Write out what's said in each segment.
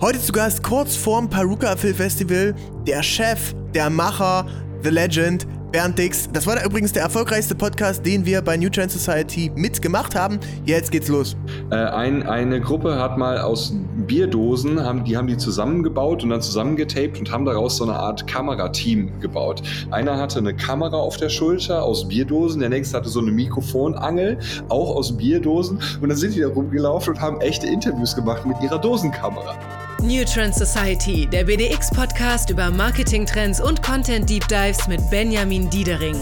Heute zu Gast kurz vorm Paruka Film Festival der Chef, der Macher, The Legend, Bernd Dix. Das war übrigens der erfolgreichste Podcast, den wir bei New Trend Society mitgemacht haben. Jetzt geht's los. Äh, ein, eine Gruppe hat mal aus Bierdosen, haben, die haben die zusammengebaut und dann zusammengetaped und haben daraus so eine Art Kamerateam gebaut. Einer hatte eine Kamera auf der Schulter aus Bierdosen, der nächste hatte so eine Mikrofonangel, auch aus Bierdosen. Und dann sind die da rumgelaufen und haben echte Interviews gemacht mit ihrer Dosenkamera. New Trend Society, der BDX-Podcast über Marketing-Trends und Content-Deep Dives mit Benjamin Diedering.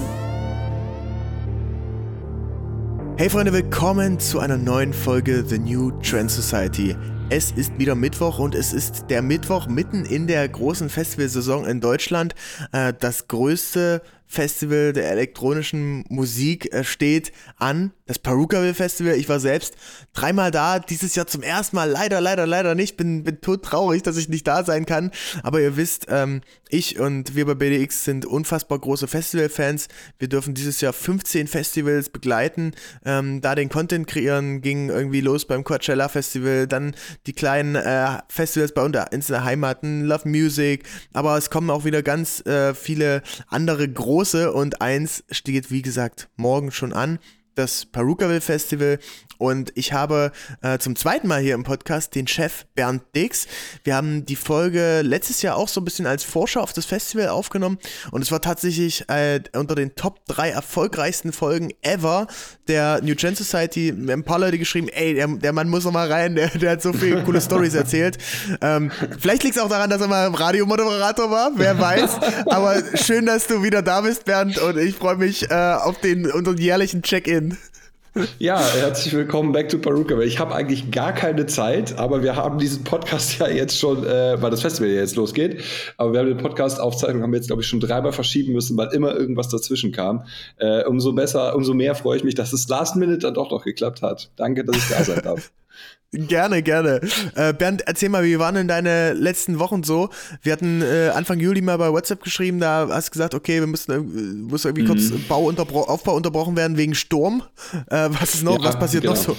Hey Freunde, willkommen zu einer neuen Folge The New Trend Society. Es ist wieder Mittwoch und es ist der Mittwoch mitten in der großen Festivalsaison in Deutschland. Äh, das größte Festival der elektronischen Musik äh, steht an. Das Perukaville Festival. Ich war selbst dreimal da, dieses Jahr zum ersten Mal. Leider, leider, leider nicht. Bin, bin tot traurig, dass ich nicht da sein kann. Aber ihr wisst, ähm, ich und wir bei BDX sind unfassbar große Festivalfans. Wir dürfen dieses Jahr 15 Festivals begleiten, ähm, da den Content kreieren. Ging irgendwie los beim Coachella Festival, dann die kleinen äh, Festivals bei uns in der Heimaten, Love Music. Aber es kommen auch wieder ganz äh, viele andere große große und eins steht, wie gesagt, morgen schon an. Das Perukaville Festival und ich habe äh, zum zweiten Mal hier im Podcast den Chef Bernd Dix. Wir haben die Folge letztes Jahr auch so ein bisschen als Vorschau auf das Festival aufgenommen und es war tatsächlich äh, unter den Top 3 erfolgreichsten Folgen ever der New Gen Society. Wir haben ein paar Leute geschrieben, ey, der, der Mann muss noch mal rein, der, der hat so viele coole Stories erzählt. Ähm, vielleicht liegt es auch daran, dass er mal Radiomoderator war, wer weiß. Aber schön, dass du wieder da bist, Bernd, und ich freue mich äh, auf den unseren jährlichen Check-in. Ja, herzlich willkommen back to Paruka. Ich habe eigentlich gar keine Zeit, aber wir haben diesen Podcast ja jetzt schon, äh, weil das Festival ja jetzt losgeht. Aber wir haben den Podcast-Aufzeichnung haben wir jetzt, glaube ich, schon dreimal verschieben müssen, weil immer irgendwas dazwischen kam. Äh, umso besser, umso mehr freue ich mich, dass es Last Minute dann doch noch geklappt hat. Danke, dass ich da sein darf. Gerne, gerne. Äh, Bernd, erzähl mal, wie waren denn deine letzten Wochen so? Wir hatten äh, Anfang Juli mal bei WhatsApp geschrieben, da hast du gesagt, okay, wir müssen, äh, muss irgendwie mhm. kurz Bau unterbro Aufbau unterbrochen werden wegen Sturm. Äh, was ist noch, ja, was passiert genau. noch so?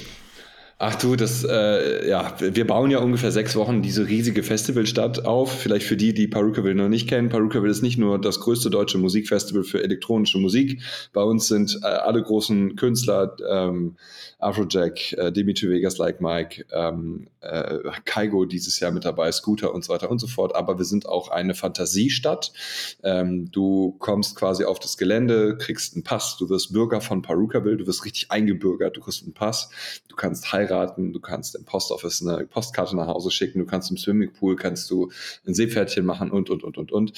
Ach du, das, äh, ja, wir bauen ja ungefähr sechs Wochen diese riesige Festivalstadt auf. Vielleicht für die, die Perukaville noch nicht kennen. Perukaville ist nicht nur das größte deutsche Musikfestival für elektronische Musik. Bei uns sind äh, alle großen Künstler, ähm, Afrojack, äh, Dimitri Vegas, Like Mike, ähm, äh, Kaigo dieses Jahr mit dabei, Scooter und so weiter und so fort. Aber wir sind auch eine Fantasiestadt. Ähm, du kommst quasi auf das Gelände, kriegst einen Pass, du wirst Bürger von Perukaville, du wirst richtig eingebürgert, du kriegst einen Pass, du kannst heiraten heiraten, du kannst im Postoffice eine Postkarte nach Hause schicken, du kannst im Swimmingpool kannst du ein Seepferdchen machen und und und und und.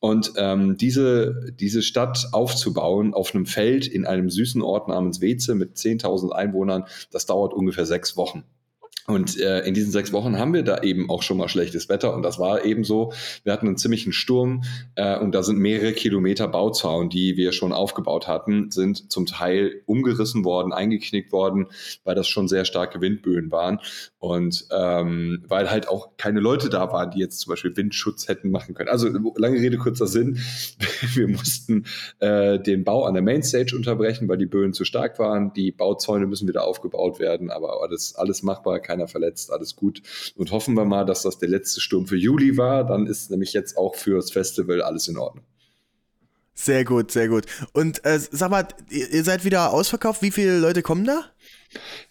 Und ähm, diese, diese Stadt aufzubauen auf einem Feld in einem süßen Ort namens Weze mit 10.000 Einwohnern, das dauert ungefähr sechs Wochen. Und äh, in diesen sechs Wochen haben wir da eben auch schon mal schlechtes Wetter. Und das war eben so, wir hatten einen ziemlichen Sturm äh, und da sind mehrere Kilometer Bauzaun, die wir schon aufgebaut hatten, sind zum Teil umgerissen worden, eingeknickt worden, weil das schon sehr starke Windböen waren. Und ähm, weil halt auch keine Leute da waren, die jetzt zum Beispiel Windschutz hätten machen können. Also lange Rede, kurzer Sinn. wir mussten äh, den Bau an der Mainstage unterbrechen, weil die Böen zu stark waren. Die Bauzäune müssen wieder aufgebaut werden, aber alles, alles machbar, keiner verletzt, alles gut. Und hoffen wir mal, dass das der letzte Sturm für Juli war. Dann ist nämlich jetzt auch fürs Festival alles in Ordnung. Sehr gut, sehr gut. Und äh, sag mal, ihr seid wieder ausverkauft. Wie viele Leute kommen da?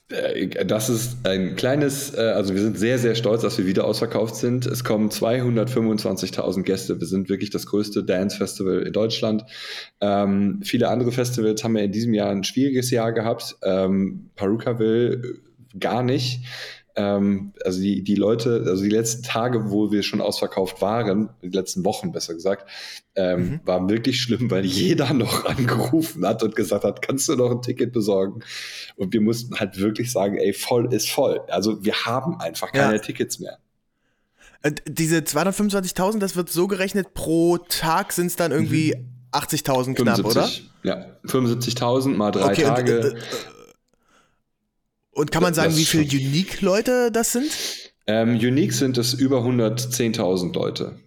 Äh, das ist ein kleines, äh, also wir sind sehr, sehr stolz, dass wir wieder ausverkauft sind. Es kommen 225.000 Gäste. Wir sind wirklich das größte Dance-Festival in Deutschland. Ähm, viele andere Festivals haben ja in diesem Jahr ein schwieriges Jahr gehabt. Ähm, Perukaville äh, gar nicht. Ähm, also die, die Leute, also die letzten Tage, wo wir schon ausverkauft waren, die letzten Wochen besser gesagt, ähm, mhm. war wirklich schlimm, weil jeder noch angerufen hat und gesagt hat, kannst du noch ein Ticket besorgen? Und wir mussten halt wirklich sagen, ey, voll ist voll. Also wir haben einfach keine ja. Tickets mehr. Diese 225.000, das wird so gerechnet, pro Tag sind es dann irgendwie mhm. 80.000 knapp, 75, oder? Ja, 75.000 mal drei okay, Tage. Und, äh, und kann man sagen, wie viele Unique-Leute das sind? Ähm, Unique sind es über 110.000 Leute.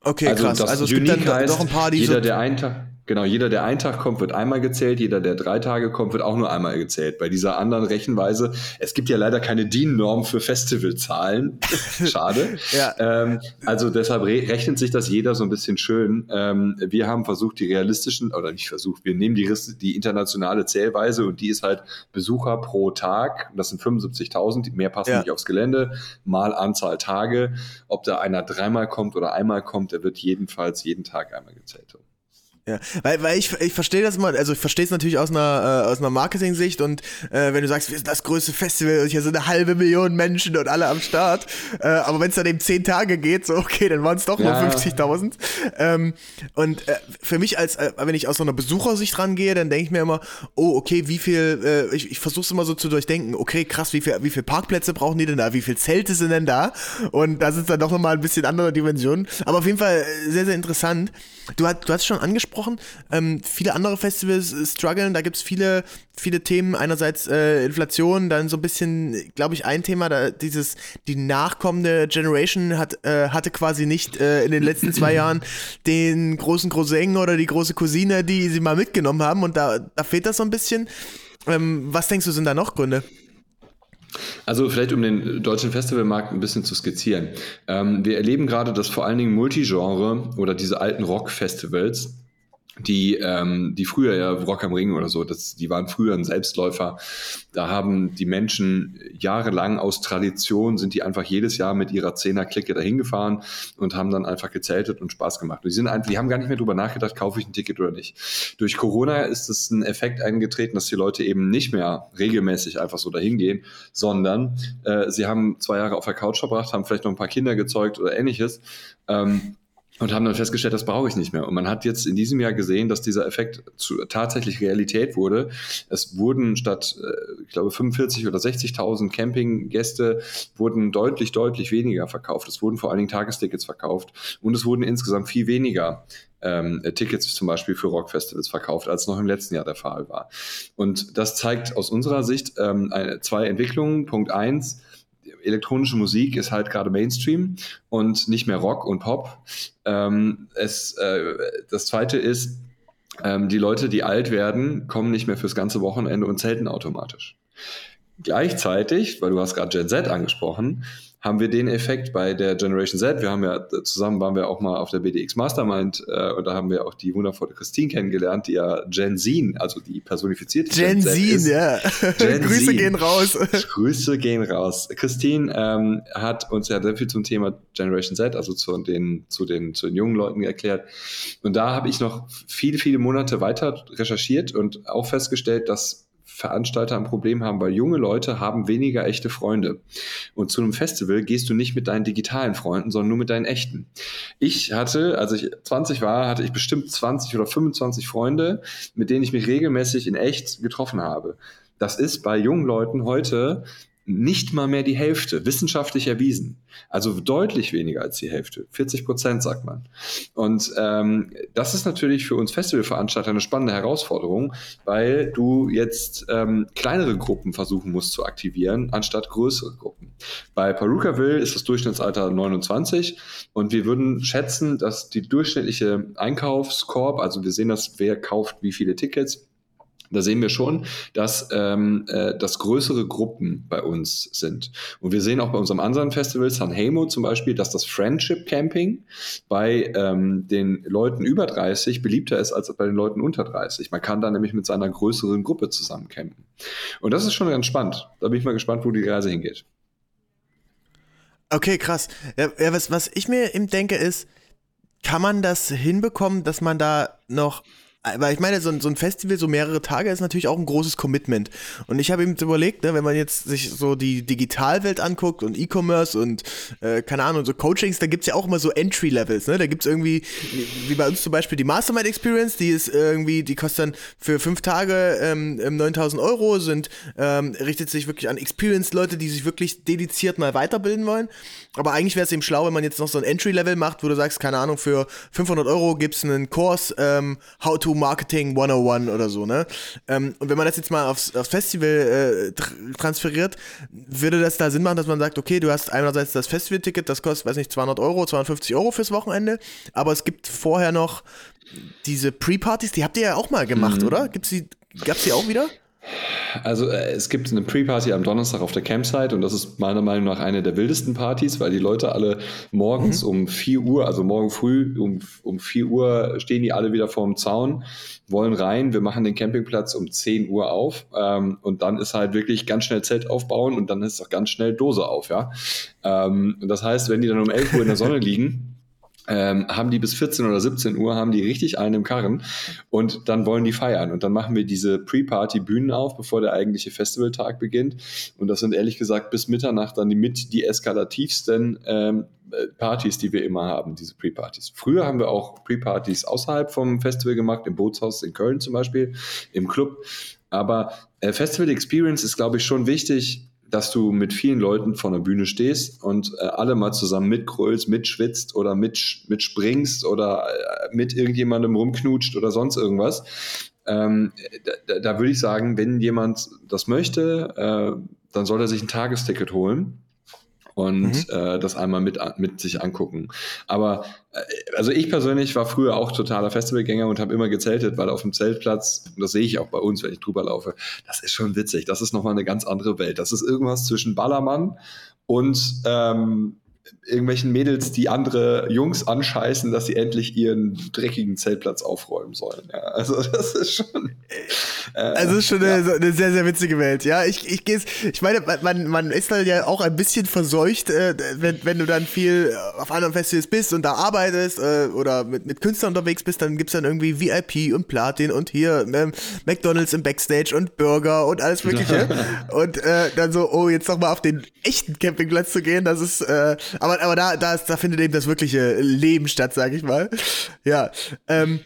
Okay, also krass. Also es Unique gibt dann heißt, doch ein paar, die jeder, so der einen Tag Genau, jeder, der einen Tag kommt, wird einmal gezählt, jeder, der drei Tage kommt, wird auch nur einmal gezählt. Bei dieser anderen Rechenweise, es gibt ja leider keine DIN-Norm für Festivalzahlen. Schade. ja. ähm, also deshalb re rechnet sich das jeder so ein bisschen schön. Ähm, wir haben versucht, die realistischen, oder nicht versucht, wir nehmen die, die internationale Zählweise und die ist halt Besucher pro Tag. Das sind 75.000, mehr passen ja. nicht aufs Gelände, mal Anzahl Tage. Ob da einer dreimal kommt oder einmal kommt, der wird jedenfalls jeden Tag einmal gezählt. Ja, weil, weil ich, ich verstehe das mal, also ich verstehe es natürlich aus einer, äh, aus einer Marketing-Sicht und äh, wenn du sagst, wir sind das größte Festival und hier sind eine halbe Million Menschen und alle am Start, äh, aber wenn es dann eben zehn Tage geht, so okay, dann waren es doch ja. nur 50.000. Ähm, und äh, für mich als, äh, wenn ich aus so einer Besuchersicht rangehe, dann denke ich mir immer, oh okay, wie viel, äh, ich, ich versuche es immer so zu durchdenken, okay, krass, wie viel, wie viel Parkplätze brauchen die denn da, wie viel Zelte sind denn da? Und da sind dann doch nochmal ein bisschen andere Dimensionen, aber auf jeden Fall sehr, sehr interessant. Du, hast, du hast schon angesprochen, ähm, viele andere Festivals strugglen, da gibt es viele, viele Themen. Einerseits äh, Inflation, dann so ein bisschen, glaube ich, ein Thema, da dieses, die nachkommende Generation hat, äh, hatte quasi nicht äh, in den letzten zwei Jahren den großen Cousin oder die große Cousine, die sie mal mitgenommen haben und da, da fehlt das so ein bisschen. Ähm, was denkst du, sind da noch Gründe? Also vielleicht um den deutschen Festivalmarkt ein bisschen zu skizzieren. Ähm, wir erleben gerade, dass vor allen Dingen Multigenre oder diese alten Rock-Festivals die, ähm, die früher ja Rock am Ring oder so, das, die waren früher ein Selbstläufer. Da haben die Menschen jahrelang aus Tradition sind die einfach jedes Jahr mit ihrer Zehner-Clique dahin gefahren und haben dann einfach gezeltet und Spaß gemacht. Die sind einfach, die haben gar nicht mehr drüber nachgedacht, kaufe ich ein Ticket oder nicht. Durch Corona ist es ein Effekt eingetreten, dass die Leute eben nicht mehr regelmäßig einfach so dahin gehen, sondern äh, sie haben zwei Jahre auf der Couch verbracht, haben vielleicht noch ein paar Kinder gezeugt oder ähnliches. Ähm, und haben dann festgestellt, das brauche ich nicht mehr. Und man hat jetzt in diesem Jahr gesehen, dass dieser Effekt zu, tatsächlich Realität wurde. Es wurden statt, äh, ich glaube, 45 oder 60.000 Campinggäste wurden deutlich, deutlich weniger verkauft. Es wurden vor allen Dingen Tagestickets verkauft und es wurden insgesamt viel weniger ähm, Tickets zum Beispiel für Rockfestivals verkauft, als noch im letzten Jahr der Fall war. Und das zeigt aus unserer Sicht ähm, eine, zwei Entwicklungen. Punkt eins, elektronische Musik ist halt gerade Mainstream und nicht mehr Rock und Pop. Ähm, es, äh, das zweite ist, ähm, die Leute, die alt werden, kommen nicht mehr fürs ganze Wochenende und zelten automatisch. Gleichzeitig, weil du hast gerade Gen Z angesprochen, haben wir den Effekt bei der Generation Z. Wir haben ja zusammen waren wir auch mal auf der BDX Mastermind äh, und da haben wir auch die wundervolle Christine kennengelernt, die ja Gen Z, also die personifizierte Gen, Gen Z, ist. ja. Gen Grüße Z. gehen raus. Grüße gehen raus. Christine ähm, hat uns ja sehr viel zum Thema Generation Z, also zu den zu den zu den jungen Leuten erklärt. Und da habe ich noch viele viele Monate weiter recherchiert und auch festgestellt, dass Veranstalter ein Problem haben, weil junge Leute haben weniger echte Freunde. Und zu einem Festival gehst du nicht mit deinen digitalen Freunden, sondern nur mit deinen echten. Ich hatte, als ich 20 war, hatte ich bestimmt 20 oder 25 Freunde, mit denen ich mich regelmäßig in echt getroffen habe. Das ist bei jungen Leuten heute nicht mal mehr die Hälfte, wissenschaftlich erwiesen. Also deutlich weniger als die Hälfte. 40 Prozent, sagt man. Und ähm, das ist natürlich für uns Festivalveranstalter eine spannende Herausforderung, weil du jetzt ähm, kleinere Gruppen versuchen musst zu aktivieren, anstatt größere Gruppen. Bei Perukaville ist das Durchschnittsalter 29 und wir würden schätzen, dass die durchschnittliche Einkaufskorb, also wir sehen das, wer kauft wie viele Tickets, da sehen wir schon, dass ähm, äh, das größere Gruppen bei uns sind. Und wir sehen auch bei unserem anderen Festival, San Hemo zum Beispiel, dass das Friendship Camping bei ähm, den Leuten über 30 beliebter ist als bei den Leuten unter 30. Man kann da nämlich mit seiner größeren Gruppe zusammen campen. Und das ist schon ganz spannend. Da bin ich mal gespannt, wo die Reise hingeht. Okay, krass. Ja was, was ich mir eben denke ist, kann man das hinbekommen, dass man da noch weil ich meine, so ein, so ein Festival, so mehrere Tage, ist natürlich auch ein großes Commitment. Und ich habe eben überlegt, ne, wenn man jetzt sich so die Digitalwelt anguckt und E-Commerce und, äh, keine Ahnung, so Coachings, da gibt's ja auch immer so Entry-Levels. Ne? Da gibt's irgendwie, wie bei uns zum Beispiel die Mastermind Experience, die ist irgendwie, die kostet dann für fünf Tage ähm, 9000 Euro, sind, ähm, richtet sich wirklich an Experience-Leute, die sich wirklich dediziert mal weiterbilden wollen. Aber eigentlich wäre es eben schlau, wenn man jetzt noch so ein Entry-Level macht, wo du sagst, keine Ahnung, für 500 Euro gibt's einen Kurs, ähm, How to Marketing 101 oder so, ne? Ähm, und wenn man das jetzt mal aufs, aufs Festival äh, tr transferiert, würde das da Sinn machen, dass man sagt, okay, du hast einerseits das Festivalticket, das kostet, weiß nicht, 200 Euro, 250 Euro fürs Wochenende, aber es gibt vorher noch diese Pre-Partys, die habt ihr ja auch mal gemacht, mhm. oder? Gibt's die, gab's die auch wieder? Also äh, es gibt eine Pre-Party am Donnerstag auf der Campsite und das ist meiner Meinung nach eine der wildesten Partys, weil die Leute alle morgens mhm. um 4 Uhr, also morgen früh um, um 4 Uhr stehen die alle wieder vorm Zaun, wollen rein, wir machen den Campingplatz um 10 Uhr auf ähm, und dann ist halt wirklich ganz schnell Zelt aufbauen und dann ist auch ganz schnell Dose auf, ja. Ähm, das heißt, wenn die dann um 11 Uhr in der Sonne liegen, ähm, haben die bis 14 oder 17 Uhr, haben die richtig einen im Karren und dann wollen die feiern. Und dann machen wir diese Pre-Party-Bühnen auf, bevor der eigentliche Festivaltag beginnt. Und das sind ehrlich gesagt bis Mitternacht dann die mit die eskalativsten ähm, Partys, die wir immer haben, diese Pre-Partys. Früher haben wir auch Pre-Partys außerhalb vom Festival gemacht, im Bootshaus in Köln zum Beispiel, im Club. Aber äh, Festival Experience ist, glaube ich, schon wichtig, dass du mit vielen Leuten vor der Bühne stehst und äh, alle mal zusammen mitgrölst, mitschwitzt oder mit, mitspringst oder äh, mit irgendjemandem rumknutscht oder sonst irgendwas. Ähm, da, da würde ich sagen, wenn jemand das möchte, äh, dann soll er sich ein Tagesticket holen und mhm. äh, das einmal mit, mit sich angucken. Aber äh, also ich persönlich war früher auch totaler Festivalgänger und habe immer gezeltet, weil auf dem Zeltplatz, das sehe ich auch bei uns, wenn ich drüber laufe, das ist schon witzig. Das ist nochmal eine ganz andere Welt. Das ist irgendwas zwischen Ballermann und ähm, irgendwelchen Mädels, die andere Jungs anscheißen, dass sie endlich ihren dreckigen Zeltplatz aufräumen sollen. Ja, also das ist schon. Äh, also ist schon ja. eine, eine, sehr, sehr witzige Welt. Ja, ich, ich gehe ich meine, man, man ist dann ja auch ein bisschen verseucht, äh, wenn, wenn du dann viel auf anderen Festivals bist und da arbeitest äh, oder mit, mit Künstlern unterwegs bist, dann gibt's dann irgendwie VIP und Platin und hier ähm, McDonalds im Backstage und Burger und alles Mögliche. und äh, dann so, oh, jetzt noch mal auf den echten Campingplatz zu gehen, das ist, äh, aber, aber da, da, ist, da findet eben das wirkliche Leben statt, sag ich mal. Ja. Ähm,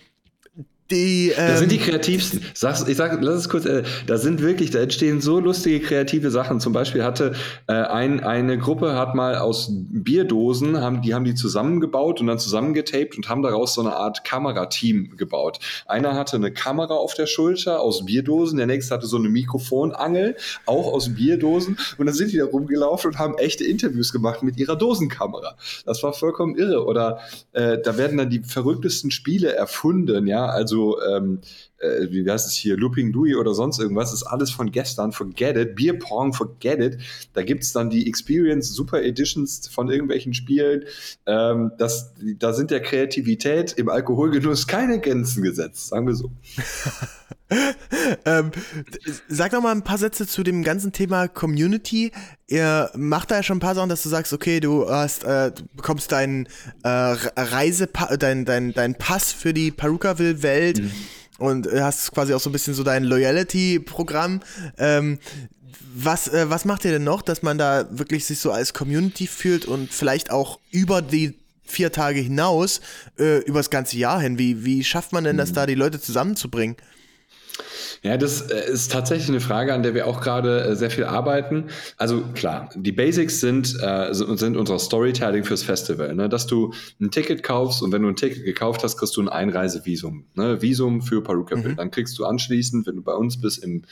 die, ähm, da sind die kreativsten. Sag's, ich sag, lass es kurz, äh, da sind wirklich, da entstehen so lustige kreative Sachen. Zum Beispiel hatte äh, ein, eine Gruppe hat mal aus Bierdosen, haben, die haben die zusammengebaut und dann zusammengetaped und haben daraus so eine Art Kamerateam gebaut. Einer hatte eine Kamera auf der Schulter aus Bierdosen, der nächste hatte so eine Mikrofonangel, auch aus Bierdosen. Und dann sind die da rumgelaufen und haben echte Interviews gemacht mit ihrer Dosenkamera. Das war vollkommen irre. Oder äh, da werden dann die verrücktesten Spiele erfunden, ja, also so, ähm, äh, wie heißt es hier, Looping Louis oder sonst irgendwas, ist alles von gestern, forget it, Bierpong, forget it. Da gibt es dann die Experience Super Editions von irgendwelchen Spielen. Ähm, das, da sind der Kreativität im Alkoholgenuss keine Grenzen gesetzt, sagen wir so. ähm, sag noch mal ein paar Sätze zu dem ganzen Thema Community. Ihr macht da ja schon ein paar Sachen, dass du sagst, okay, du hast, äh, du bekommst deinen äh, Reise, dein, dein, dein Pass für die Perukaville-Welt mhm. und hast quasi auch so ein bisschen so dein Loyalty-Programm. Ähm, was, äh, was macht ihr denn noch, dass man da wirklich sich so als Community fühlt und vielleicht auch über die vier Tage hinaus, äh, übers ganze Jahr hin? Wie, wie schafft man denn das mhm. da, die Leute zusammenzubringen? Ja, das äh, ist tatsächlich eine Frage, an der wir auch gerade äh, sehr viel arbeiten. Also klar, die Basics sind, äh, sind unser Storytelling fürs Festival. Ne? Dass du ein Ticket kaufst und wenn du ein Ticket gekauft hast, kriegst du ein Einreisevisum. Ne? Visum für Perukaville. Mhm. Dann kriegst du anschließend, wenn du bei uns bist, im,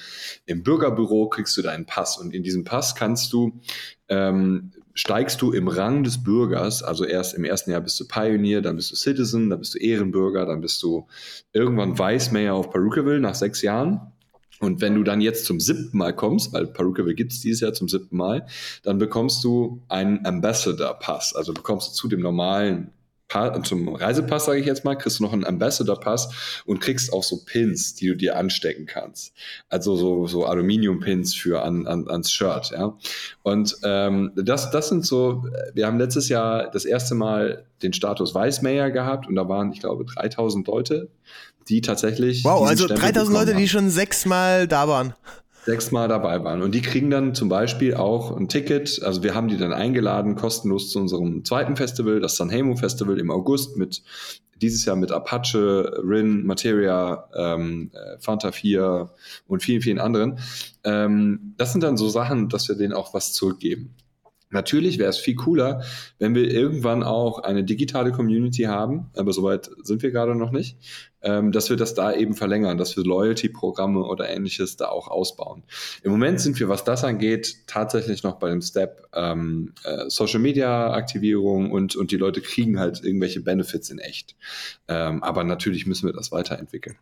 im Bürgerbüro, kriegst du deinen Pass. Und in diesem Pass kannst du ähm, steigst du im Rang des Bürgers, also erst im ersten Jahr bist du Pioneer, dann bist du Citizen, dann bist du Ehrenbürger, dann bist du irgendwann Vice-Mayor auf Perukaville nach sechs Jahren. Und wenn du dann jetzt zum siebten Mal kommst, weil Perukaville gibt es dieses Jahr zum siebten Mal, dann bekommst du einen Ambassador-Pass, also bekommst du zu dem normalen zum Reisepass, sage ich jetzt mal, kriegst du noch einen Ambassador-Pass und kriegst auch so Pins, die du dir anstecken kannst. Also so, so Aluminium-Pins für an, an, ans Shirt, ja. Und ähm, das, das sind so, wir haben letztes Jahr das erste Mal den Status Weißmayer gehabt und da waren, ich glaube, 3000 Leute, die tatsächlich. Wow, also 3000 Leute, haben. die schon sechsmal da waren sechsmal dabei waren. Und die kriegen dann zum Beispiel auch ein Ticket. Also wir haben die dann eingeladen, kostenlos zu unserem zweiten Festival, das Sanhemo Festival im August mit dieses Jahr mit Apache, Rin, Materia, ähm, äh, Fanta 4 und vielen, vielen anderen. Ähm, das sind dann so Sachen, dass wir denen auch was zurückgeben. Natürlich wäre es viel cooler, wenn wir irgendwann auch eine digitale Community haben, aber soweit sind wir gerade noch nicht, ähm, dass wir das da eben verlängern, dass wir Loyalty-Programme oder ähnliches da auch ausbauen. Im Moment sind wir, was das angeht, tatsächlich noch bei dem Step ähm, äh, Social-Media-Aktivierung und, und die Leute kriegen halt irgendwelche Benefits in echt. Ähm, aber natürlich müssen wir das weiterentwickeln.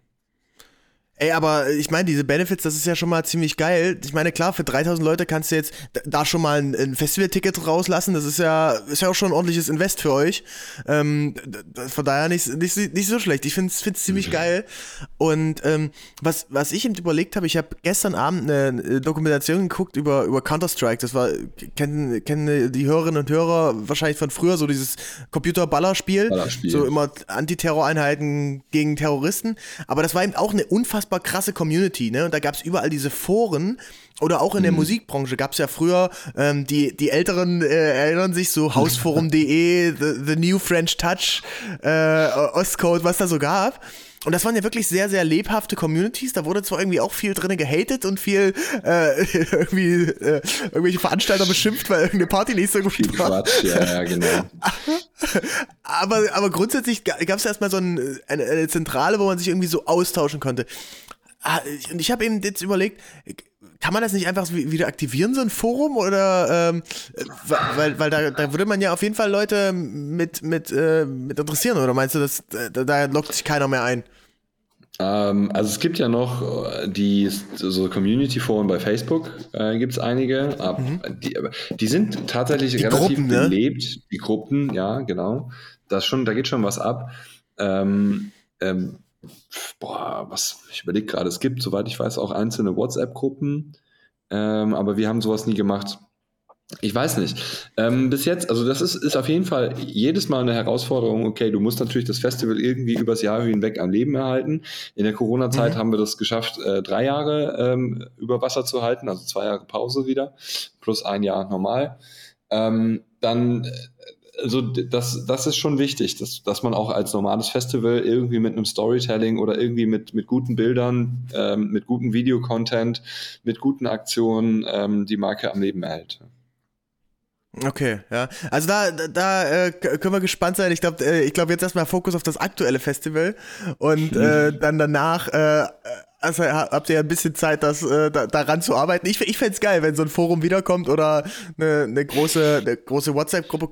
Ey, aber ich meine, diese Benefits, das ist ja schon mal ziemlich geil. Ich meine, klar, für 3000 Leute kannst du jetzt da schon mal ein, ein Festival-Ticket rauslassen. Das ist ja, ist ja auch schon ein ordentliches Invest für euch. Ähm, von daher nicht, nicht, nicht so schlecht. Ich finde es ziemlich mhm. geil. Und ähm, was, was ich eben überlegt habe, ich habe gestern Abend eine Dokumentation geguckt über, über Counter-Strike. Das war, kennen, kennen die Hörerinnen und Hörer wahrscheinlich von früher, so dieses Computer-Ballerspiel. Ballerspiel. So immer Antiterror-Einheiten gegen Terroristen. Aber das war eben auch eine unfassbar unfassbar krasse Community, ne? Und da gab es überall diese Foren. Oder auch in der mhm. Musikbranche gab es ja früher, ähm, die, die Älteren äh, erinnern sich so Hausforum.de, the, the, New French Touch, äh, Ostcode, was da so gab. Und das waren ja wirklich sehr, sehr lebhafte Communities. Da wurde zwar irgendwie auch viel drin gehatet und viel äh, irgendwie äh, irgendwelche Veranstalter beschimpft, weil irgendeine Party nicht so gut viel war. Quatsch, ja, ja, genau. aber, aber grundsätzlich gab es erstmal so ein, eine, eine Zentrale, wo man sich irgendwie so austauschen konnte. Ah, und ich habe eben jetzt überlegt, kann man das nicht einfach wieder aktivieren, so ein Forum? Oder ähm, weil, weil da, da würde man ja auf jeden Fall Leute mit, mit, äh, mit interessieren, oder meinst du, dass, da, da lockt sich keiner mehr ein? Ähm, also es gibt ja noch äh, die so Community-Foren bei Facebook, äh, gibt es einige, aber mhm. die, die, sind tatsächlich die relativ Gruppen, ne? belebt, die Gruppen, ja, genau. Das schon, da geht schon was ab. Ähm, ähm, boah, was, ich überlege gerade, es gibt, soweit ich weiß, auch einzelne WhatsApp-Gruppen, ähm, aber wir haben sowas nie gemacht. Ich weiß nicht. Ähm, bis jetzt, also das ist, ist auf jeden Fall jedes Mal eine Herausforderung. Okay, du musst natürlich das Festival irgendwie übers Jahr hinweg am Leben erhalten. In der Corona-Zeit mhm. haben wir das geschafft, äh, drei Jahre ähm, über Wasser zu halten, also zwei Jahre Pause wieder, plus ein Jahr normal. Ähm, dann also das, das ist schon wichtig, dass, dass man auch als normales Festival irgendwie mit einem Storytelling oder irgendwie mit, mit guten Bildern, ähm, mit gutem Videocontent, mit guten Aktionen ähm, die Marke am Leben erhält. Okay, ja. Also da, da äh, können wir gespannt sein. Ich glaube, äh, ich glaube jetzt erstmal Fokus auf das aktuelle Festival und äh, dann danach äh, also habt ihr ja ein bisschen Zeit, das äh, da, daran zu arbeiten. Ich, ich fände geil, wenn so ein Forum wiederkommt oder eine, eine große, eine große WhatsApp-Gruppe.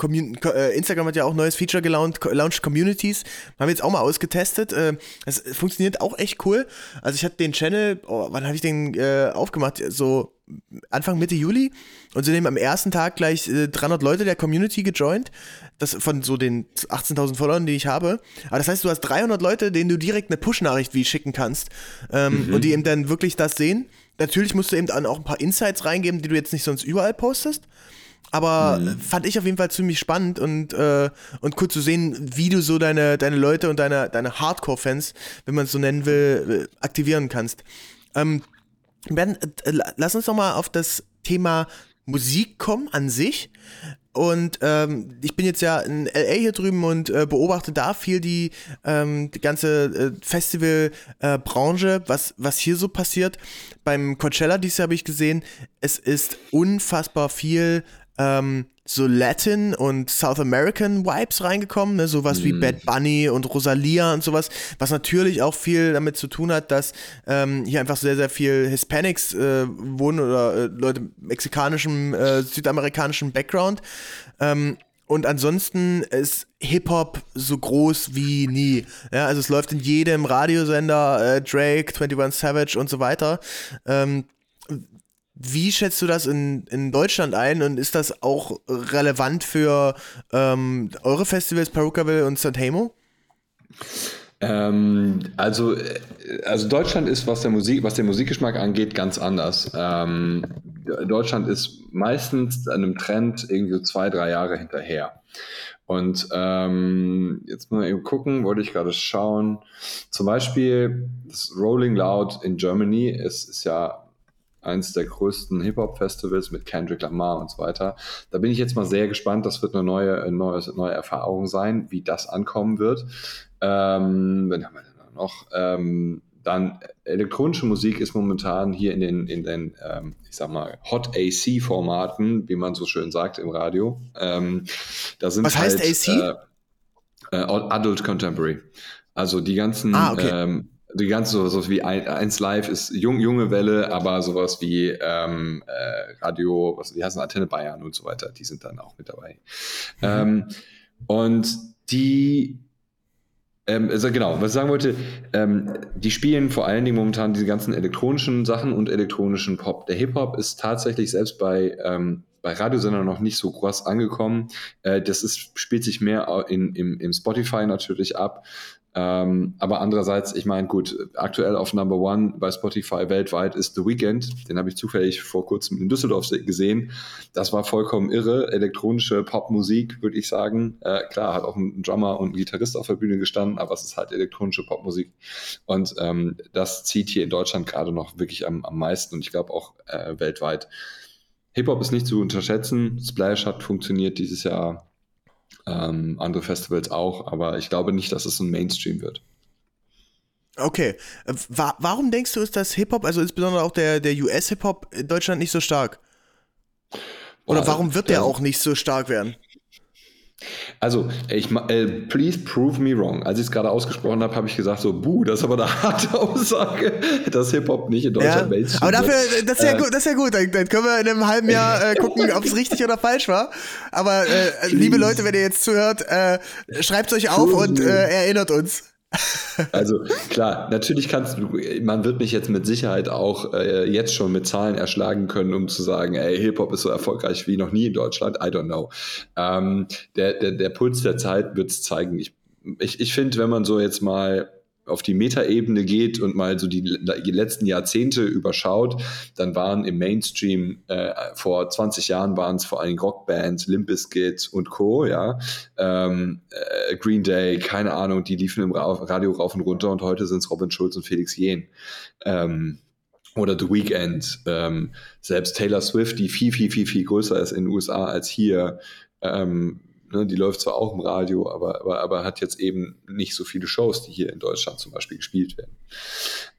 Äh, Instagram hat ja auch neues Feature gelaunt, launched Communities. Haben wir jetzt auch mal ausgetestet. Äh, es funktioniert auch echt cool. Also ich hatte den Channel, oh, wann habe ich den äh, aufgemacht? So Anfang Mitte Juli und sind eben am ersten Tag gleich äh, 300 Leute der Community gejoint, das von so den 18.000 Followern, die ich habe. Aber das heißt, du hast 300 Leute, denen du direkt eine Push-Nachricht wie schicken kannst ähm, mhm. und die eben dann wirklich das sehen. Natürlich musst du eben dann auch ein paar Insights reingeben, die du jetzt nicht sonst überall postest. Aber mhm. fand ich auf jeden Fall ziemlich spannend und, äh, und cool zu sehen, wie du so deine, deine Leute und deine, deine Hardcore-Fans, wenn man es so nennen will, äh, aktivieren kannst. Ähm, Ben, äh, lass uns doch mal auf das Thema Musik kommen an sich. Und ähm, ich bin jetzt ja in LA hier drüben und äh, beobachte da viel die, ähm, die ganze äh, Festivalbranche, äh, was, was hier so passiert. Beim Coachella dieses Jahr habe ich gesehen, es ist unfassbar viel ähm, so Latin und South American Vibes reingekommen, ne? sowas mm. wie mhm. Bad Bunny und Rosalia und sowas, was natürlich auch viel damit zu tun hat, dass ähm, hier einfach sehr, sehr viel Hispanics äh, wohnen oder äh, Leute mexikanischem, äh, südamerikanischem Background. Ähm, und ansonsten ist Hip-Hop so groß wie nie. Ja, also es läuft in jedem Radiosender, äh, Drake, 21 Savage und so weiter. Ähm, wie schätzt du das in, in Deutschland ein und ist das auch relevant für ähm, eure Festivals Perukaville und St. Hamo? Ähm, also, also Deutschland ist, was der Musik, was den Musikgeschmack angeht, ganz anders. Ähm, Deutschland ist meistens einem Trend irgendwie so zwei, drei Jahre hinterher. Und ähm, jetzt mal eben gucken, wollte ich gerade schauen. Zum Beispiel das Rolling Loud in Germany ist, ist ja eins der größten Hip-Hop-Festivals mit Kendrick Lamar und so weiter. Da bin ich jetzt mal sehr gespannt. Das wird eine neue, eine neue, neue Erfahrung sein, wie das ankommen wird. Ähm, wen haben wir denn noch? Ähm, dann elektronische Musik ist momentan hier in den, in den ähm, ich sag mal, Hot AC-Formaten, wie man so schön sagt im Radio. Ähm, da sind Was heißt halt, AC? Äh, äh, Adult Contemporary. Also die ganzen, ah, okay. ähm, die ganzen so, so wie 1 Live ist jung, junge Welle, aber sowas wie ähm, äh, Radio, was wie heißt das, Antenne Bayern und so weiter, die sind dann auch mit dabei. Mhm. Ähm, und die ähm, also genau, was ich sagen wollte, ähm, die spielen vor allen Dingen momentan diese ganzen elektronischen Sachen und elektronischen Pop. Der Hip-Hop ist tatsächlich selbst bei, ähm, bei Radiosendern noch nicht so groß angekommen. Äh, das ist, spielt sich mehr in, im, im Spotify natürlich ab. Ähm, aber andererseits, ich meine, gut, aktuell auf Number One bei Spotify weltweit ist The Weeknd. Den habe ich zufällig vor kurzem in Düsseldorf gesehen. Das war vollkommen irre. Elektronische Popmusik, würde ich sagen. Äh, klar, hat auch ein Drummer und ein Gitarrist auf der Bühne gestanden, aber es ist halt elektronische Popmusik. Und ähm, das zieht hier in Deutschland gerade noch wirklich am, am meisten und ich glaube auch äh, weltweit. Hip-Hop ist nicht zu unterschätzen. Splash hat funktioniert dieses Jahr ähm, andere Festivals auch, aber ich glaube nicht, dass es ein Mainstream wird. Okay. Äh, wa warum denkst du, ist das Hip-Hop, also insbesondere auch der, der US-Hip-Hop in Deutschland nicht so stark? Oder warum wird der auch nicht so stark werden? Also, ich, äh, please prove me wrong. Als ich es gerade ausgesprochen habe, habe ich gesagt so, buh, das ist aber eine harte Aussage, dass Hip-Hop nicht in Deutschland ja, Mainstream Aber dafür, das ist ja äh, gut, das ist ja gut. Dann, dann, können wir in einem halben Jahr äh, gucken, ob es richtig oder falsch war. Aber äh, liebe Leute, wenn ihr jetzt zuhört, äh, schreibt es euch auf und äh, erinnert uns. Also klar, natürlich kannst du, man wird mich jetzt mit Sicherheit auch äh, jetzt schon mit Zahlen erschlagen können, um zu sagen, ey, Hip-Hop ist so erfolgreich wie noch nie in Deutschland. I don't know. Ähm, der, der, der Puls der Zeit wird es zeigen. Ich, ich, ich finde, wenn man so jetzt mal auf die Metaebene geht und mal so die, die, letzten Jahrzehnte überschaut, dann waren im Mainstream äh, vor 20 Jahren waren es vor allem Rockbands, Limp Bizkit und Co. Ja, ähm, äh, Green Day, keine Ahnung, die liefen im Radio rauf und runter und heute sind es Robin Schulz und Felix Jähn. Ähm, oder The Weeknd, ähm, selbst Taylor Swift, die viel, viel, viel, viel größer ist in den USA als hier, ähm, Ne, die läuft zwar auch im Radio, aber, aber, aber hat jetzt eben nicht so viele Shows, die hier in Deutschland zum Beispiel gespielt werden.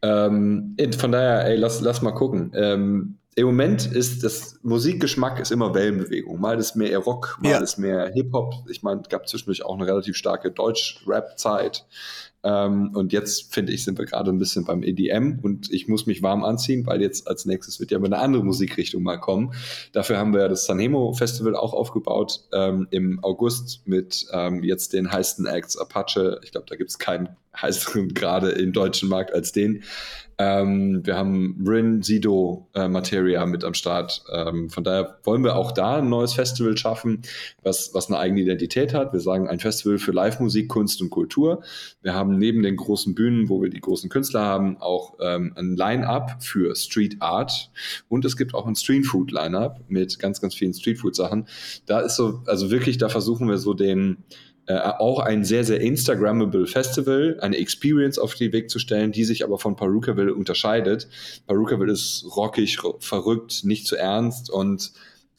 Ähm, von daher, ey, lass, lass mal gucken. Ähm, Im Moment ist das Musikgeschmack ist immer Wellenbewegung. Mal ist mehr Rock, mal ja. ist mehr Hip-Hop. Ich meine, es gab zwischendurch auch eine relativ starke Deutsch-Rap-Zeit. Ähm, und jetzt, finde ich, sind wir gerade ein bisschen beim EDM und ich muss mich warm anziehen, weil jetzt als nächstes wird ja eine andere Musikrichtung mal kommen. Dafür haben wir das Sanremo Festival auch aufgebaut ähm, im August mit ähm, jetzt den heißen Acts Apache. Ich glaube, da gibt es keinen heißeren gerade im deutschen Markt als den. Ähm, wir haben Rin, Sido, äh, Materia mit am Start. Ähm, von daher wollen wir auch da ein neues Festival schaffen, was, was eine eigene Identität hat. Wir sagen ein Festival für Live-Musik, Kunst und Kultur. Wir haben neben den großen Bühnen, wo wir die großen Künstler haben, auch ähm, ein Line-Up für Street Art. Und es gibt auch ein Street Food Line-Up mit ganz, ganz vielen Street Food Sachen. Da ist so, also wirklich, da versuchen wir so den, äh, auch ein sehr, sehr Instagrammable Festival, eine Experience auf den Weg zu stellen, die sich aber von Perukaville unterscheidet. Perukaville ist rockig, verrückt, nicht zu ernst und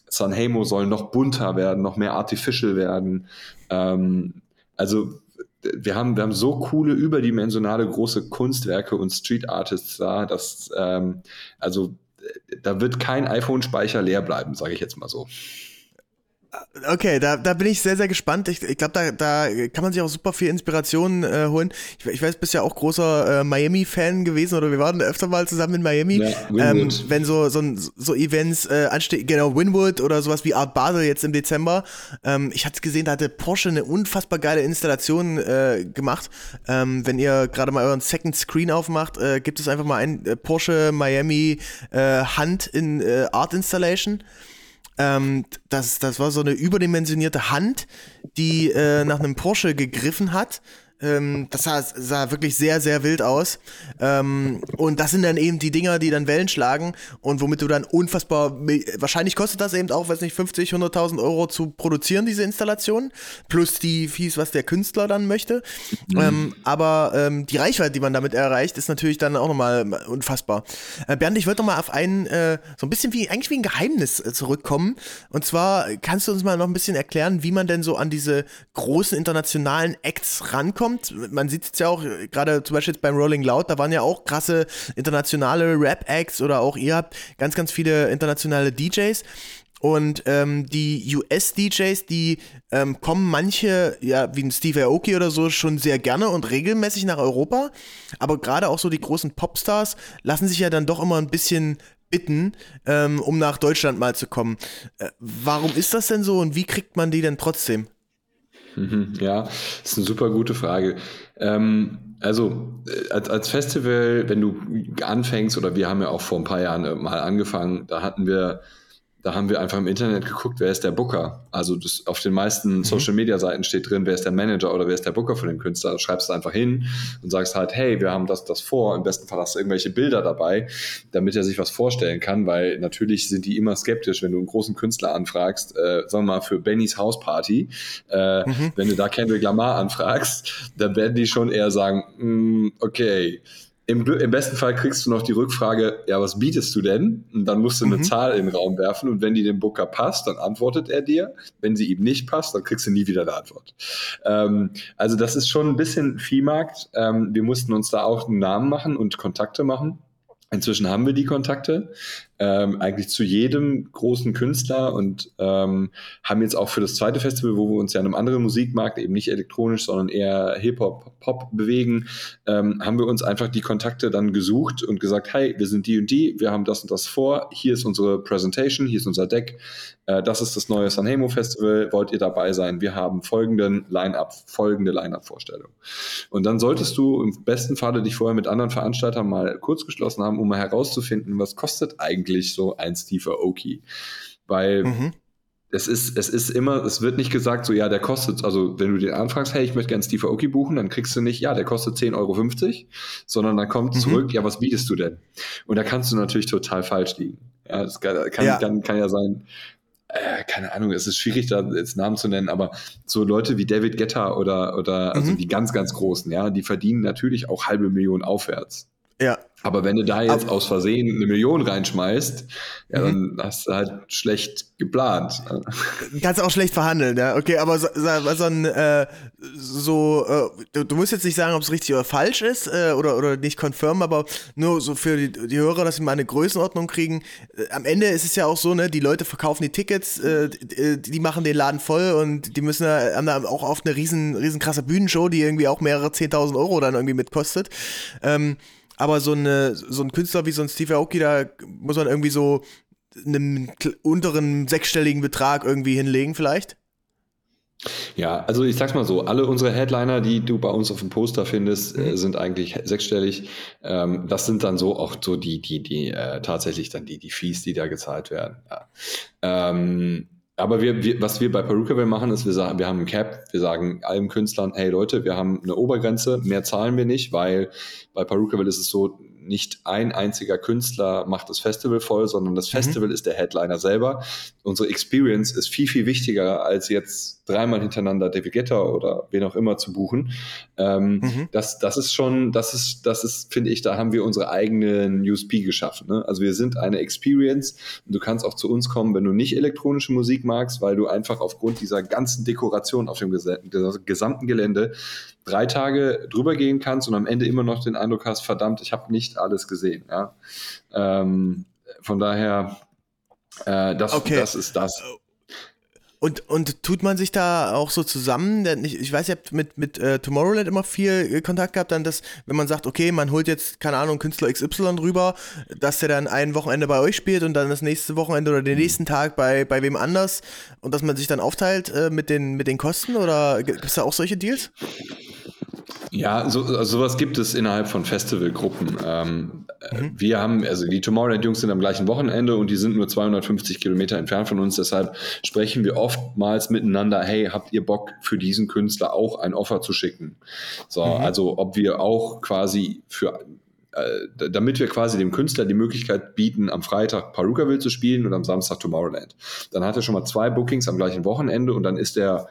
Sanhemo soll noch bunter werden, noch mehr artificial werden. Ähm, also wir haben, wir haben so coole, überdimensionale große Kunstwerke und Street Artists da, dass ähm, also da wird kein iPhone-Speicher leer bleiben, sage ich jetzt mal so. Okay, da, da bin ich sehr, sehr gespannt. Ich, ich glaube, da, da kann man sich auch super viel Inspiration äh, holen. Ich, ich weiß, bist ja auch großer äh, Miami-Fan gewesen oder wir waren öfter mal zusammen in Miami. Ja, ähm, wenn so, so, so Events äh, anstehen, genau, Winwood oder sowas wie Art Basel jetzt im Dezember. Ähm, ich hatte gesehen, da hatte Porsche eine unfassbar geile Installation äh, gemacht. Ähm, wenn ihr gerade mal euren Second Screen aufmacht, äh, gibt es einfach mal ein äh, Porsche Miami äh, Hand in äh, Art Installation. Ähm, das, das war so eine überdimensionierte Hand, die äh, nach einem Porsche gegriffen hat ähm, das sah, sah, wirklich sehr, sehr wild aus. Ähm, und das sind dann eben die Dinger, die dann Wellen schlagen und womit du dann unfassbar, wahrscheinlich kostet das eben auch, weiß nicht, 50, 100.000 Euro zu produzieren, diese Installation, plus die Fees, was der Künstler dann möchte. Mhm. Ähm, aber ähm, die Reichweite, die man damit erreicht, ist natürlich dann auch nochmal unfassbar. Äh, Bernd, ich wollte nochmal auf einen, äh, so ein bisschen wie, eigentlich wie ein Geheimnis äh, zurückkommen. Und zwar kannst du uns mal noch ein bisschen erklären, wie man denn so an diese großen internationalen Acts rankommt kommt. Man sieht es ja auch, gerade zum Beispiel jetzt beim Rolling Loud, da waren ja auch krasse internationale Rap-Acts oder auch ihr habt ganz, ganz viele internationale DJs. Und ähm, die US-DJs, die ähm, kommen manche, ja, wie ein Steve Aoki oder so, schon sehr gerne und regelmäßig nach Europa. Aber gerade auch so die großen Popstars lassen sich ja dann doch immer ein bisschen bitten, ähm, um nach Deutschland mal zu kommen. Äh, warum ist das denn so und wie kriegt man die denn trotzdem? Mhm, ja, ist eine super gute Frage. Ähm, also äh, als, als Festival, wenn du anfängst, oder wir haben ja auch vor ein paar Jahren äh, mal angefangen, da hatten wir da haben wir einfach im Internet geguckt, wer ist der Booker. Also das, auf den meisten mhm. Social Media Seiten steht drin, wer ist der Manager oder wer ist der Booker von dem Künstler. Da schreibst du einfach hin und sagst halt, hey, wir haben das, das vor. Im besten Fall hast du irgendwelche Bilder dabei, damit er sich was vorstellen kann, weil natürlich sind die immer skeptisch, wenn du einen großen Künstler anfragst, äh, sagen wir mal für Bennys Hausparty, äh, mhm. wenn du da Kendrick Lamar anfragst, dann werden die schon eher sagen, mm, okay, im, Im, besten Fall kriegst du noch die Rückfrage, ja, was bietest du denn? Und dann musst du eine mhm. Zahl in den Raum werfen und wenn die dem Booker passt, dann antwortet er dir. Wenn sie ihm nicht passt, dann kriegst du nie wieder eine Antwort. Ähm, also das ist schon ein bisschen Viehmarkt. Ähm, wir mussten uns da auch einen Namen machen und Kontakte machen. Inzwischen haben wir die Kontakte ähm, eigentlich zu jedem großen Künstler und ähm, haben jetzt auch für das zweite Festival, wo wir uns ja in einem anderen Musikmarkt eben nicht elektronisch, sondern eher Hip-Hop, Pop bewegen, ähm, haben wir uns einfach die Kontakte dann gesucht und gesagt, hey, wir sind die und die, wir haben das und das vor, hier ist unsere Präsentation, hier ist unser Deck, äh, das ist das neue Sanremo Festival, wollt ihr dabei sein? Wir haben folgenden Line-Up, folgende Line-Up-Vorstellung. Und dann solltest du im besten Falle dich vorher mit anderen Veranstaltern mal kurz geschlossen haben, um mal herauszufinden, was kostet eigentlich so ein Steve Aoki. Weil mhm es ist, es ist immer, es wird nicht gesagt, so, ja, der kostet, also wenn du den anfragst, hey, ich möchte gerne Steve Aoki buchen, dann kriegst du nicht, ja, der kostet 10,50 Euro, sondern dann kommt mhm. zurück, ja, was bietest du denn? Und da kannst du natürlich total falsch liegen. Ja, das kann, kann, ja. Kann, kann ja sein, äh, keine Ahnung, es ist schwierig, da jetzt Namen zu nennen, aber so Leute wie David Guetta oder, oder also mhm. die ganz, ganz Großen, ja, die verdienen natürlich auch halbe Millionen aufwärts. Ja. Aber wenn du da jetzt Aber, aus Versehen eine Million reinschmeißt, ja, mhm. dann hast du halt schlecht geplant. Kannst auch schlecht verhandeln, ja. Okay, aber so, so ein, äh, so, äh, du, du, musst jetzt nicht sagen, ob es richtig oder falsch ist äh, oder, oder nicht confirm, aber nur so für die, die Hörer, dass sie mal eine Größenordnung kriegen. Äh, am Ende ist es ja auch so, ne, die Leute verkaufen die Tickets, äh, die, äh, die, machen den Laden voll und die müssen da, haben da auch oft eine riesen, riesen krasse Bühnenshow, die irgendwie auch mehrere 10.000 Euro dann irgendwie mitkostet. Ähm, aber so, eine, so ein Künstler wie so ein Steve Aoki, da muss man irgendwie so einen unteren sechsstelligen Betrag irgendwie hinlegen, vielleicht? Ja, also ich sag's mal so, alle unsere Headliner, die du bei uns auf dem Poster findest, mhm. äh, sind eigentlich sechsstellig. Ähm, das sind dann so auch so die, die, die äh, tatsächlich dann die, die Fees, die da gezahlt werden. Ja. Ähm, aber wir, wir, was wir bei Perukaville machen, ist, wir sagen, wir haben ein Cap, wir sagen allen Künstlern, hey Leute, wir haben eine Obergrenze, mehr zahlen wir nicht, weil bei Perukaville ist es so, nicht ein einziger Künstler macht das Festival voll, sondern das mhm. Festival ist der Headliner selber. Unsere Experience ist viel, viel wichtiger, als jetzt dreimal hintereinander David Guetta oder wen auch immer zu buchen. Ähm, mhm. das, das ist schon, das ist, das ist, finde ich, da haben wir unsere eigenen USP geschaffen. Ne? Also wir sind eine Experience und du kannst auch zu uns kommen, wenn du nicht elektronische Musik magst, weil du einfach aufgrund dieser ganzen Dekoration auf dem gesamten Gelände drei Tage drüber gehen kannst und am Ende immer noch den Eindruck hast, verdammt, ich habe nicht alles gesehen. Ja? Ähm, von daher, äh, das, okay. das ist das. Und, und tut man sich da auch so zusammen? Denn ich, ich weiß, ihr habt mit, mit äh, Tomorrowland immer viel äh, Kontakt gehabt, dann das, wenn man sagt, okay, man holt jetzt, keine Ahnung, Künstler XY rüber, dass der dann ein Wochenende bei euch spielt und dann das nächste Wochenende oder den nächsten Tag bei, bei wem anders und dass man sich dann aufteilt äh, mit, den, mit den Kosten oder gibt es da auch solche Deals? Ja, so, also sowas gibt es innerhalb von Festivalgruppen. Ähm, mhm. Wir haben, also die Tomorrowland-Jungs sind am gleichen Wochenende und die sind nur 250 Kilometer entfernt von uns. Deshalb sprechen wir oftmals miteinander, hey, habt ihr Bock für diesen Künstler auch ein Offer zu schicken? So, mhm. also ob wir auch quasi für äh, damit wir quasi dem Künstler die Möglichkeit bieten, am Freitag Perukaville zu spielen und am Samstag Tomorrowland. Dann hat er schon mal zwei Bookings am gleichen Wochenende und dann ist er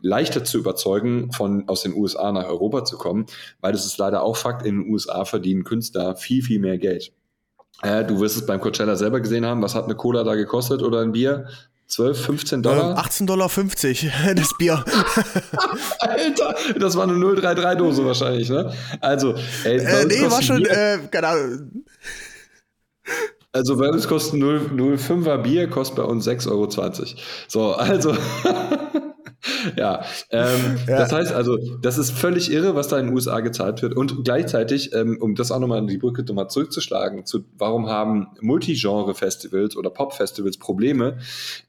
leichter zu überzeugen, von aus den USA nach Europa zu kommen, weil das ist leider auch Fakt, in den USA verdienen Künstler viel, viel mehr Geld. Äh, du wirst es beim Coachella selber gesehen haben, was hat eine Cola da gekostet oder ein Bier? 12, 15 Dollar? Ähm, 18,50 Dollar das Bier. Alter, das war eine 033-Dose wahrscheinlich, ne? Also, ey, äh, nee, war schon, äh, keine Ahnung. Also bei uns kostet 0,5er Bier, kostet bei uns 6,20 Euro. So, also ja, ähm, ja, das heißt also, das ist völlig irre, was da in den USA gezahlt wird. Und gleichzeitig, ähm, um das auch nochmal in die Brücke nochmal zurückzuschlagen, zu, warum haben Multigenre-Festivals oder Pop-Festivals Probleme?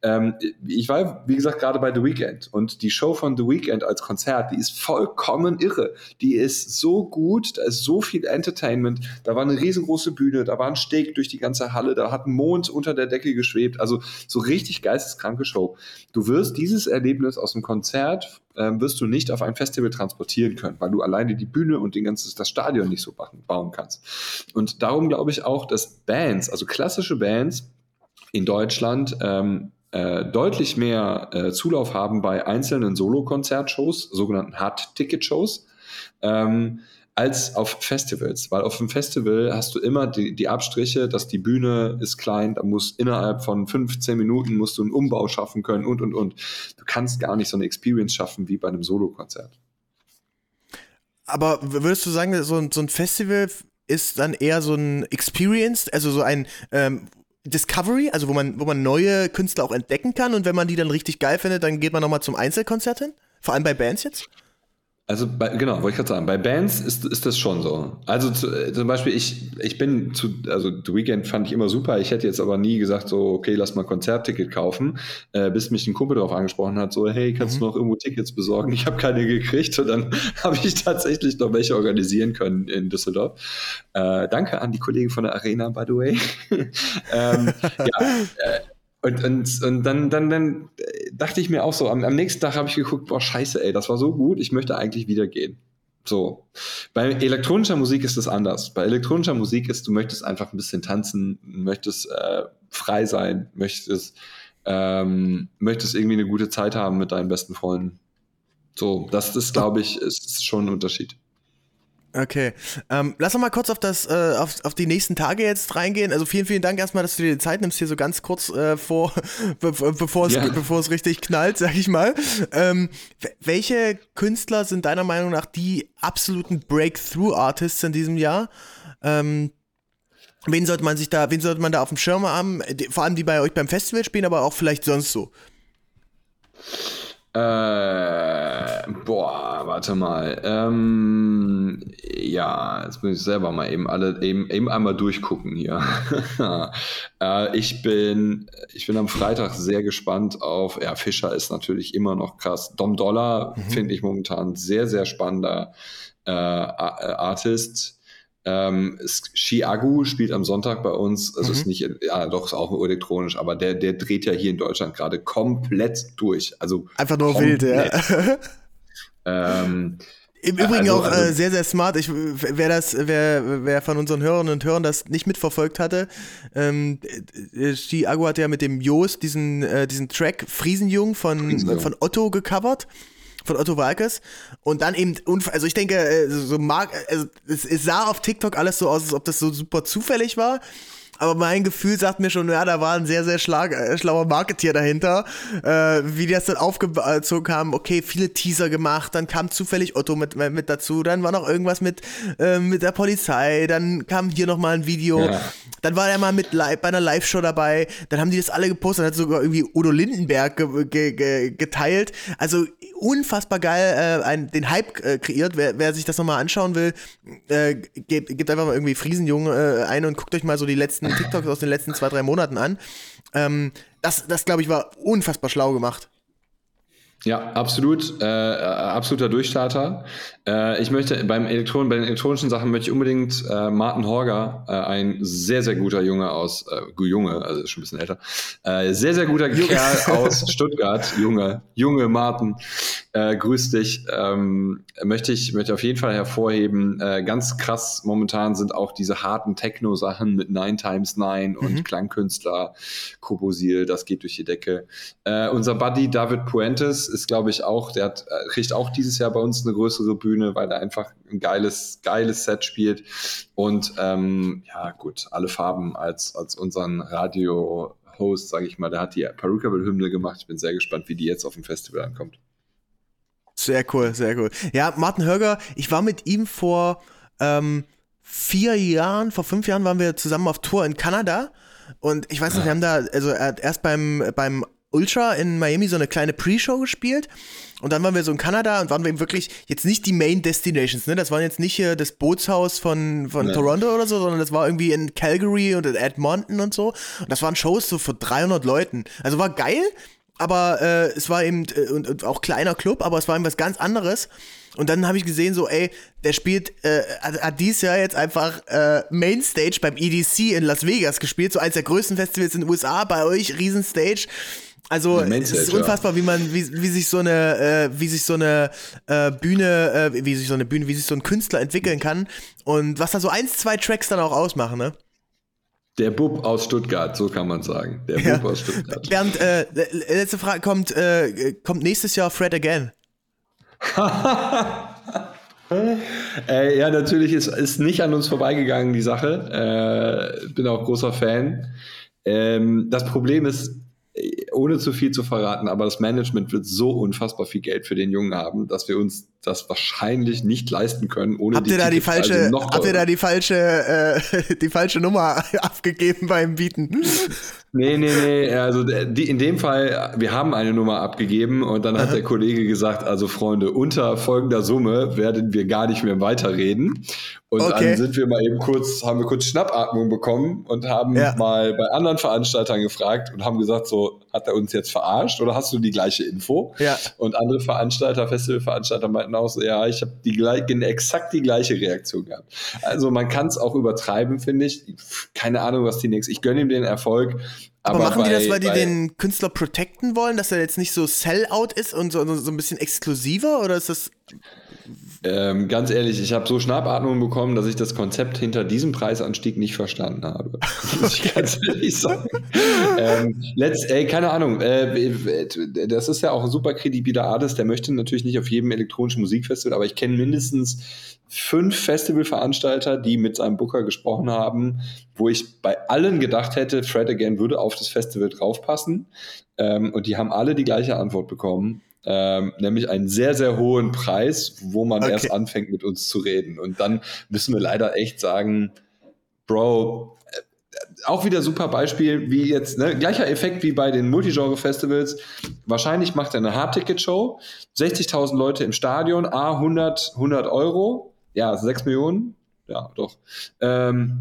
Ähm, ich war, wie gesagt, gerade bei The Weeknd und die Show von The Weeknd als Konzert, die ist vollkommen irre. Die ist so gut, da ist so viel Entertainment, da war eine riesengroße Bühne, da war ein Steg durch die ganze Halle, da hat ein Mond unter der Decke geschwebt, also so richtig geisteskranke Show. Du wirst dieses Erlebnis aus dem Konzert äh, wirst du nicht auf ein Festival transportieren können, weil du alleine die Bühne und den ganzen, das Stadion nicht so bauen kannst. Und darum glaube ich auch, dass Bands, also klassische Bands in Deutschland, ähm, äh, deutlich mehr äh, Zulauf haben bei einzelnen Solo-Konzertshows, sogenannten Hard-Ticket-Shows. Ähm, als auf Festivals, weil auf dem Festival hast du immer die, die Abstriche, dass die Bühne ist klein, da muss innerhalb von 15 Minuten musst du einen Umbau schaffen können und und und. Du kannst gar nicht so eine Experience schaffen wie bei einem Solokonzert. Aber würdest du sagen, so ein, so ein Festival ist dann eher so ein Experience, also so ein ähm, Discovery, also wo man, wo man neue Künstler auch entdecken kann und wenn man die dann richtig geil findet, dann geht man nochmal zum Einzelkonzert hin? Vor allem bei Bands jetzt? Also bei, genau, wollte ich gerade sagen, bei Bands ist, ist das schon so. Also zu, äh, zum Beispiel, ich, ich bin zu, also The Weekend fand ich immer super, ich hätte jetzt aber nie gesagt, so, okay, lass mal Konzertticket kaufen, äh, bis mich ein Kumpel darauf angesprochen hat, so, hey, kannst mhm. du noch irgendwo Tickets besorgen? Ich habe keine gekriegt und dann habe ich tatsächlich noch welche organisieren können in Düsseldorf. Äh, danke an die Kollegen von der Arena, by the way. ähm, ja, äh, und, und, und dann, dann, dann dachte ich mir auch so, am, am nächsten Tag habe ich geguckt, boah, scheiße, ey, das war so gut, ich möchte eigentlich wieder gehen. So. Bei elektronischer Musik ist das anders. Bei elektronischer Musik ist, du möchtest einfach ein bisschen tanzen, möchtest äh, frei sein, möchtest, ähm, möchtest irgendwie eine gute Zeit haben mit deinen besten Freunden. So, das ist, glaube ich, ist schon ein Unterschied. Okay. Ähm, lass uns mal kurz auf das, äh, auf, auf die nächsten Tage jetzt reingehen. Also vielen, vielen Dank erstmal, dass du dir die Zeit nimmst, hier so ganz kurz äh, vor, be bevor es, ja. bevor es richtig knallt, sag ich mal. Ähm, welche Künstler sind deiner Meinung nach die absoluten Breakthrough-Artists in diesem Jahr? Ähm, wen sollte man sich da, wen sollte man da auf dem Schirm haben? Vor allem die bei euch beim Festival spielen, aber auch vielleicht sonst so. Äh, boah, warte mal. Ähm, ja, jetzt muss ich selber mal eben alle eben, eben einmal durchgucken hier. äh, ich bin ich bin am Freitag sehr gespannt auf. Ja, Fischer ist natürlich immer noch krass. Dom Dollar mhm. finde ich momentan sehr sehr spannender äh, Artist. Ähm, Chiagu spielt am Sonntag bei uns. Also mhm. ist nicht, ja, doch, ist auch elektronisch, aber der, der dreht ja hier in Deutschland gerade komplett durch. Also einfach nur komplett. wild, ja. ähm, im Übrigen also, auch also, äh, sehr, sehr smart. Ich, wer das, wer, wer von unseren Hörerinnen und Hörern das nicht mitverfolgt hatte, ähm, Chiago hat ja mit dem Jos diesen, äh, diesen Track Friesenjung von, Friesenjung. von Otto gecovert von Otto Walkes und dann eben, also ich denke, äh, so mag, also es, es sah auf TikTok alles so aus, als ob das so super zufällig war aber mein Gefühl sagt mir schon, ja, da war ein sehr, sehr schlag, äh, schlauer Marketier dahinter. Äh, wie die das dann aufgezogen haben, okay, viele Teaser gemacht, dann kam zufällig Otto mit, mit dazu, dann war noch irgendwas mit, äh, mit der Polizei, dann kam hier nochmal ein Video, ja. dann war er mal mit live, bei einer Live-Show dabei, dann haben die das alle gepostet, dann hat sogar irgendwie Udo Lindenberg ge ge ge geteilt. Also unfassbar geil äh, ein, den Hype äh, kreiert. Wer, wer sich das nochmal anschauen will, äh, gebt, gebt einfach mal irgendwie Friesenjung äh, ein und guckt euch mal so die letzten TikToks aus den letzten zwei, drei Monaten an. Ähm, das, das glaube ich, war unfassbar schlau gemacht. Ja, absolut, äh, absoluter Durchstarter. Äh, ich möchte beim Elektron, bei den elektronischen Sachen möchte ich unbedingt äh, Martin Horger, äh, ein sehr, sehr guter Junge aus, äh, Junge, also schon ein bisschen älter, äh, sehr, sehr guter Kerl aus Stuttgart, Junge, Junge Martin, äh, grüß dich. Ähm, möchte ich möchte auf jeden Fall hervorheben. Äh, ganz krass momentan sind auch diese harten Techno-Sachen mit Nine Times Nine und mhm. Klangkünstler, Kobosil, das geht durch die Decke. Äh, unser Buddy David Puentes ist, glaube ich, auch, der hat, äh, kriegt auch dieses Jahr bei uns eine größere Bühne, weil er einfach ein geiles, geiles Set spielt. Und ähm, ja, gut, alle Farben als, als unseren Radio Host, sage ich mal, der hat die Perukaville-Hymne gemacht. Ich bin sehr gespannt, wie die jetzt auf dem Festival ankommt. Sehr cool, sehr cool. Ja, Martin Höger, ich war mit ihm vor ähm, vier Jahren, vor fünf Jahren waren wir zusammen auf Tour in Kanada. Und ich weiß nicht, wir haben da, also er hat erst beim, beim Ultra in Miami so eine kleine Pre-Show gespielt. Und dann waren wir so in Kanada und waren wir eben wirklich jetzt nicht die Main Destinations, ne? Das waren jetzt nicht hier das Bootshaus von, von nee. Toronto oder so, sondern das war irgendwie in Calgary und in Edmonton und so. Und das waren Shows so für 300 Leuten. Also war geil, aber äh, es war eben äh, und, und, auch kleiner Club, aber es war eben was ganz anderes. Und dann habe ich gesehen, so, ey, der spielt, äh, hat dieses Jahr jetzt einfach äh, Mainstage beim EDC in Las Vegas gespielt, so eins der größten Festivals in den USA, bei euch, Riesenstage. Also es ist unfassbar, wie man, wie, wie sich so eine, äh, wie sich so eine äh, Bühne, äh, wie sich so eine Bühne, wie sich so ein Künstler entwickeln kann und was da so eins, zwei Tracks dann auch ausmachen, ne? Der Bub aus Stuttgart, so kann man sagen. Der ja. Bub aus Stuttgart. Bernd, äh, letzte Frage kommt, äh, kommt nächstes Jahr Fred Again? äh, ja, natürlich ist, ist nicht an uns vorbeigegangen, die Sache. Äh, bin auch großer Fan. Ähm, das Problem ist, ohne zu viel zu verraten, aber das Management wird so unfassbar viel Geld für den Jungen haben, dass wir uns das wahrscheinlich nicht leisten können, ohne habt die ihr da die falsche, Habt ihr da die falsche, äh, die falsche Nummer abgegeben beim Bieten? Nee, nee, nee. Also die, in dem Fall, wir haben eine Nummer abgegeben und dann hat der Kollege gesagt, also Freunde, unter folgender Summe werden wir gar nicht mehr weiterreden. Und okay. dann sind wir mal eben kurz, haben wir kurz Schnappatmung bekommen und haben ja. mal bei anderen Veranstaltern gefragt und haben gesagt, so, hat er uns jetzt verarscht oder hast du die gleiche Info? Ja. Und andere Veranstalter, Festivalveranstalter meinten auch so, ja, ich habe die exakt die gleiche Reaktion gehabt. Also man kann es auch übertreiben, finde ich. Keine Ahnung, was die nächste. Ich gönne ihm den Erfolg. Aber, aber machen bei, die das, weil die den Künstler protecten wollen, dass er jetzt nicht so Sellout ist und so, so ein bisschen exklusiver? Oder ist das ähm, ganz ehrlich, ich habe so Schnappatmung bekommen, dass ich das Konzept hinter diesem Preisanstieg nicht verstanden habe. Muss ich ganz ehrlich sagen. ähm, let's, ey, keine Ahnung. Äh, das ist ja auch ein super kredibiler Artist. Der möchte natürlich nicht auf jedem elektronischen Musikfestival, aber ich kenne mindestens fünf Festivalveranstalter, die mit seinem Booker gesprochen haben, wo ich bei allen gedacht hätte, Fred Again würde auf das Festival draufpassen. Ähm, und die haben alle die gleiche Antwort bekommen ähm, nämlich einen sehr, sehr hohen Preis, wo man okay. erst anfängt mit uns zu reden. Und dann müssen wir leider echt sagen, Bro, äh, auch wieder super Beispiel, wie jetzt, ne, gleicher Effekt wie bei den Multigenre-Festivals. Wahrscheinlich macht er eine Hardticket-Show, 60.000 Leute im Stadion, A, 100, 100 Euro, ja, 6 Millionen, ja, doch. Ähm,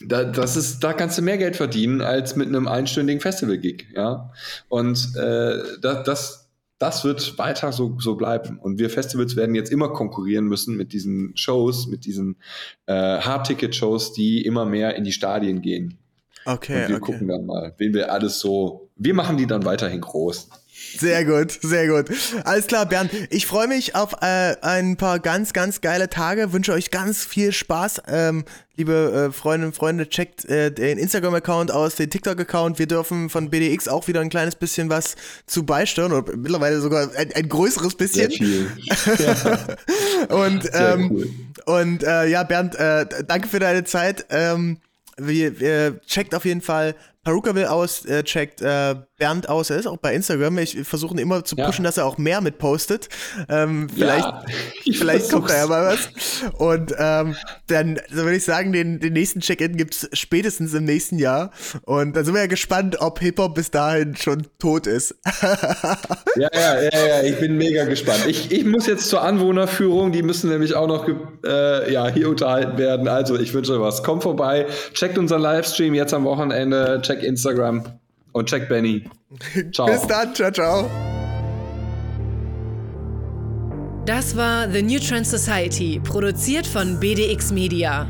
da, das ist, da kannst du mehr Geld verdienen als mit einem einstündigen Festival-Gig, ja. Und äh, das, das, das wird weiter so, so bleiben. Und wir Festivals werden jetzt immer konkurrieren müssen mit diesen Shows, mit diesen äh, Hard-Ticket-Shows, die immer mehr in die Stadien gehen. Okay. Und wir okay. gucken dann mal, wen wir alles so. Wir machen die dann weiterhin groß. Sehr gut, sehr gut. Alles klar, Bernd. Ich freue mich auf äh, ein paar ganz, ganz geile Tage. Wünsche euch ganz viel Spaß. Ähm, liebe äh, Freundinnen und Freunde, checkt äh, den Instagram-Account aus, den TikTok-Account. Wir dürfen von BDX auch wieder ein kleines bisschen was zu beisteuern oder mittlerweile sogar ein, ein größeres bisschen. Sehr viel. und ähm, cool. und äh, ja, Bernd, äh, danke für deine Zeit. Ähm, wir, wir checkt auf jeden Fall Perukaville aus, äh, checkt äh, Bernd aus, er ist auch bei Instagram. Ich versuche immer zu pushen, ja. dass er auch mehr mit postet. Ähm, vielleicht ja, vielleicht kommt da ja mal was. Und ähm, dann so würde ich sagen, den, den nächsten Check-In gibt es spätestens im nächsten Jahr. Und dann sind wir ja gespannt, ob Hip-Hop bis dahin schon tot ist. ja, ja, ja, ja, ich bin mega gespannt. Ich, ich muss jetzt zur Anwohnerführung, die müssen nämlich auch noch äh, ja, hier unterhalten werden. Also ich wünsche euch was. Kommt vorbei, checkt unseren Livestream jetzt am Wochenende, check Instagram und check Benny. Ciao. Bis dann, ciao, ciao. Das war The New Trend Society, produziert von BDX Media.